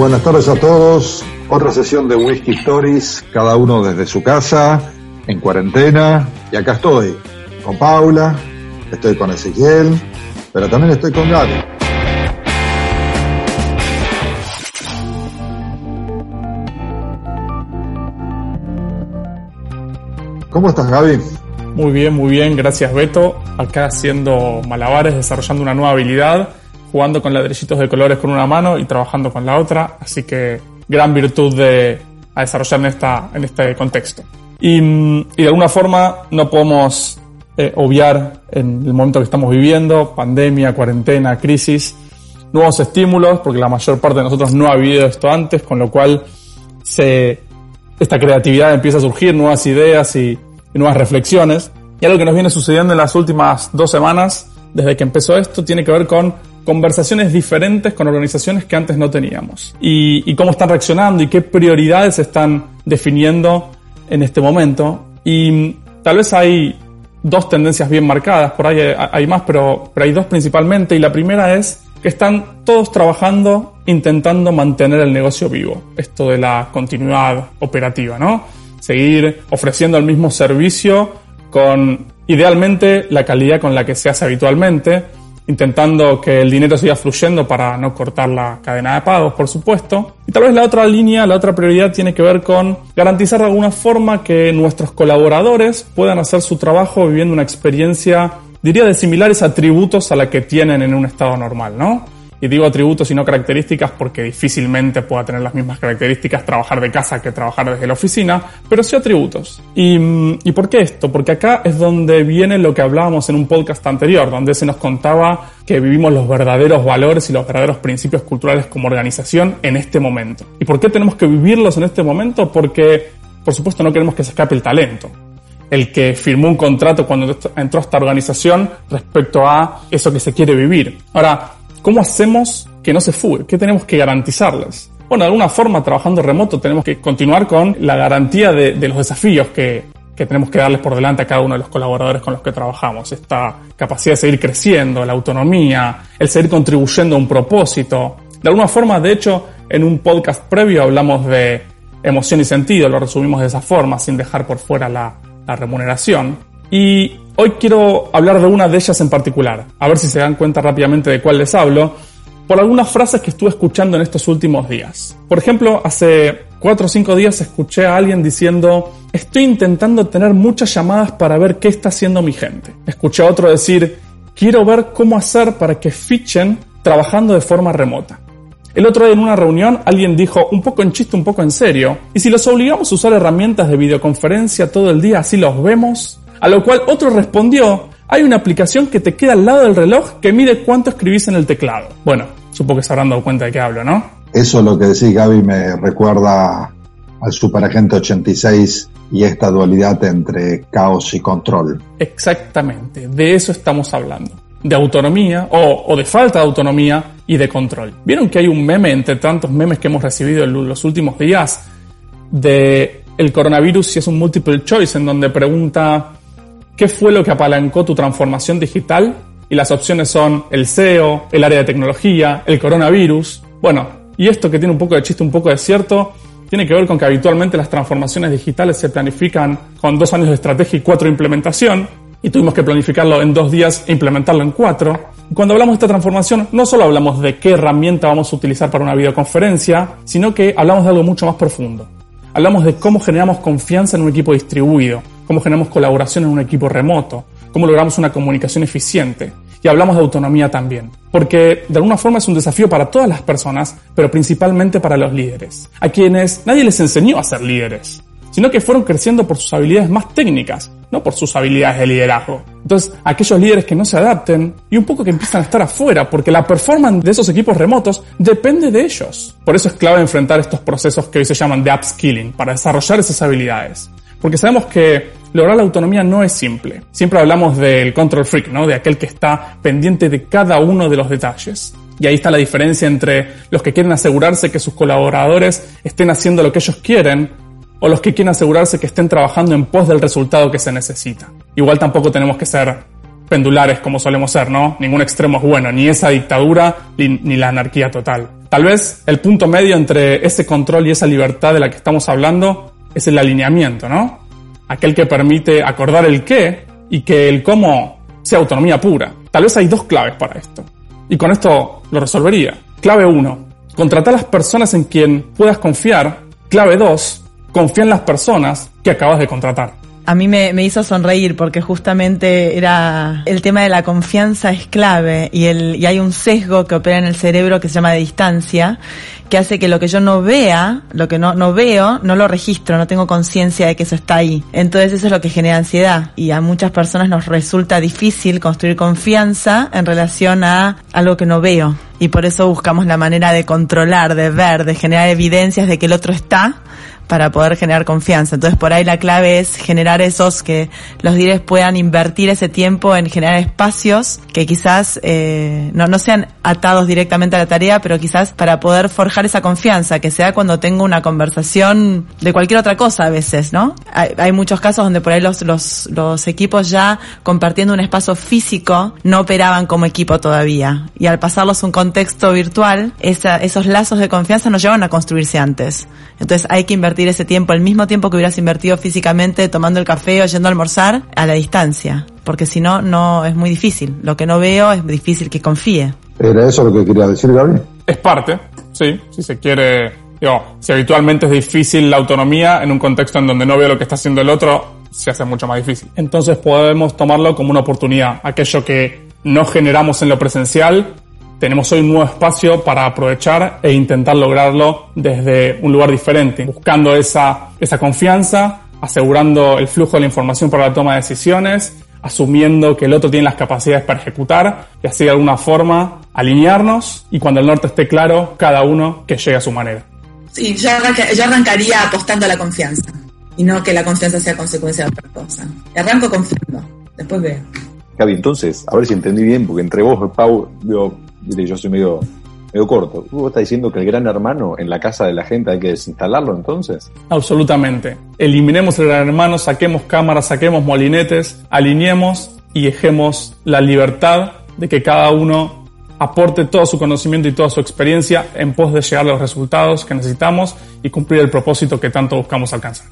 Buenas tardes a todos. Otra sesión de Whisky Stories, cada uno desde su casa, en cuarentena. Y acá estoy, con Paula, estoy con Ezequiel, pero también estoy con Gaby. ¿Cómo estás, Gaby? Muy bien, muy bien, gracias Beto. Acá haciendo malabares, desarrollando una nueva habilidad, jugando con ladrillitos de colores con una mano y trabajando con la otra. Así que gran virtud de, a desarrollar en, esta, en este contexto. Y, de alguna forma no podemos eh, obviar en el momento que estamos viviendo, pandemia, cuarentena, crisis, nuevos estímulos, porque la mayor parte de nosotros no ha vivido esto antes, con lo cual se esta creatividad empieza a surgir, nuevas ideas y, nuevas reflexiones. Y algo que nos viene sucediendo en las últimas dos semanas, desde que empezó esto, tiene que ver con conversaciones diferentes con organizaciones que antes no teníamos. Y, cómo están reaccionando y qué prioridades están definiendo en este momento. Y tal vez hay dos tendencias bien marcadas, por ahí hay más, pero, pero hay dos principalmente. Y la primera es que están todos trabajando intentando mantener el negocio vivo. Esto de la continuidad operativa, ¿no? Seguir ofreciendo el mismo servicio con idealmente la calidad con la que se hace habitualmente, intentando que el dinero siga fluyendo para no cortar la cadena de pagos, por supuesto. Y tal vez la otra línea, la otra prioridad tiene que ver con garantizar de alguna forma que nuestros colaboradores puedan hacer su trabajo viviendo una experiencia diría de similares atributos a la que tienen en un estado normal, ¿no? Y digo atributos y no características porque difícilmente pueda tener las mismas características trabajar de casa que trabajar desde la oficina, pero sí atributos. ¿Y, mm, ¿Y por qué esto? Porque acá es donde viene lo que hablábamos en un podcast anterior, donde se nos contaba que vivimos los verdaderos valores y los verdaderos principios culturales como organización en este momento. ¿Y por qué tenemos que vivirlos en este momento? Porque, por supuesto, no queremos que se escape el talento el que firmó un contrato cuando entró a esta organización respecto a eso que se quiere vivir. Ahora, ¿cómo hacemos que no se fugue? ¿Qué tenemos que garantizarles? Bueno, de alguna forma, trabajando remoto, tenemos que continuar con la garantía de, los desafíos que, que tenemos que darles por delante a cada uno de los colaboradores con los que trabajamos. Esta capacidad de seguir creciendo, la autonomía, el seguir contribuyendo a un propósito. De alguna forma, de hecho, en un podcast previo hablamos de emoción y sentido, lo resumimos de esa forma, sin dejar por fuera la, la remuneración. Y hoy quiero hablar de una de ellas en particular, a ver si se dan cuenta rápidamente de cuál les hablo, por algunas frases que estuve escuchando en estos últimos días. Por ejemplo, hace cuatro o cinco días escuché a alguien diciendo, estoy intentando tener muchas llamadas para ver qué está haciendo mi gente. Escuché a otro decir, quiero ver cómo hacer para que fichen trabajando de forma remota. El otro día en una reunión alguien dijo, un poco en chiste, un poco en serio, ¿y si los obligamos a usar herramientas de videoconferencia todo el día así los vemos? A lo cual otro respondió, hay una aplicación que te queda al lado del reloj que mide cuánto escribís en el teclado. Bueno, supongo que se habrán dado cuenta de qué hablo, ¿no? Eso lo que decís Gaby me recuerda al Superagente 86 y esta dualidad entre caos y control. Exactamente, de eso estamos hablando de autonomía o, de falta de autonomía y de control. ¿Vieron que hay un meme entre tantos memes que hemos recibido en los últimos días de el coronavirus si es un multiple choice en donde pregunta qué fue lo que apalancó tu transformación digital? Y las opciones son el SEO, el área de tecnología, el coronavirus. Bueno, y esto que tiene un poco de chiste, un poco de cierto, tiene que ver con que habitualmente las transformaciones digitales se planifican con dos años de estrategia y cuatro de implementación, y tuvimos que planificarlo en dos días e implementarlo en cuatro. Cuando hablamos de esta transformación, no solo hablamos de qué herramienta vamos a utilizar para una videoconferencia, sino que hablamos de algo mucho más profundo. Hablamos de cómo generamos confianza en un equipo distribuido, cómo generamos colaboración en un equipo remoto, cómo logramos una comunicación eficiente. Y hablamos de autonomía también, porque de alguna forma es un desafío para todas las personas, pero principalmente para los líderes, a quienes nadie les enseñó a ser líderes sino que fueron creciendo por sus habilidades más técnicas, no por sus habilidades de liderazgo. Entonces, aquellos líderes que no se adapten y un poco que empiezan a estar afuera, porque la performance de esos equipos remotos depende de ellos. Por eso es clave enfrentar estos procesos que hoy se llaman de upskilling, para desarrollar esas habilidades. Porque sabemos que lograr la autonomía no es simple. Siempre hablamos del control freak, ¿no? De aquel que está pendiente de cada uno de los detalles. Y ahí está la diferencia entre los que quieren asegurarse que sus colaboradores estén haciendo lo que ellos quieren o los que quieren asegurarse que estén trabajando en pos del resultado que se necesita. Igual tampoco tenemos que ser pendulares como solemos ser, ¿no? Ningún extremo es bueno, ni esa dictadura ni, la anarquía total. Tal vez el punto medio entre ese control y esa libertad de la que estamos hablando es el alineamiento, ¿no? Aquel que permite acordar el qué y que el cómo sea autonomía pura. Tal vez hay dos claves para esto. Y con esto lo resolvería. Clave 1. Contratar a las personas en quien puedas confiar. Clave 2. Confía en las personas que acabas de contratar a mí me, hizo sonreír porque justamente era el tema de la confianza es clave y, el, y hay un sesgo que opera en el cerebro que se llama de distancia que hace que lo que yo no vea, lo que no, no veo, no lo registro, no tengo conciencia de que eso está ahí. Entonces eso es lo que genera ansiedad y a muchas personas nos resulta difícil construir confianza en relación a algo que no veo. Y por eso buscamos la manera de controlar, de ver, de generar evidencias de que el otro está para poder generar confianza. Entonces por ahí la clave es generar esos que los líderes puedan invertir ese tiempo en generar espacios que quizás eh, no, no sean atados directamente a la tarea, pero quizás para poder forjar esa confianza, que sea cuando tengo una conversación de cualquier otra cosa a veces, ¿no? Hay, muchos casos donde por ahí los, los, los equipos ya compartiendo un espacio físico no operaban como equipo todavía. Y al pasarlos a un contexto virtual, esos lazos de confianza no llevan a construirse antes. Entonces hay que invertir ese tiempo, el mismo tiempo que hubieras invertido físicamente tomando el café o yendo a almorzar, a la distancia. Porque si no, no es muy difícil. Lo que no veo es difícil que confíe. ¿Era eso lo que quería decir, Gabriel? Es parte, sí. Si se quiere, digo, si habitualmente es difícil la autonomía en un contexto en donde no veo lo que está haciendo el otro, se hace mucho más difícil. Entonces podemos tomarlo como una oportunidad. Aquello que no generamos en lo presencial, tenemos hoy un nuevo espacio para aprovechar e intentar lograrlo desde un lugar diferente, buscando esa, esa confianza, asegurando el flujo de la información para la toma de decisiones, asumiendo que el otro tiene las capacidades para ejecutar y así de alguna forma alinearnos y cuando el norte esté claro, cada uno que llegue a su manera. Sí, yo, arrancaría apostando a la confianza y no que la confianza sea consecuencia de otra cosa. Arranco confiando, después veo. Gaby, entonces, a ver si entendí bien, porque entre vos y Pau, digo, yo soy medio, medio corto. ¿Vos estás diciendo que el gran hermano en la casa de la gente hay que desinstalarlo entonces? Absolutamente. Eliminemos el gran hermano, saquemos cámaras, saquemos molinetes, alineemos y dejemos la libertad de que cada uno aporte todo su conocimiento y toda su experiencia en pos de llegar a los resultados que necesitamos y cumplir el propósito que tanto buscamos alcanzar.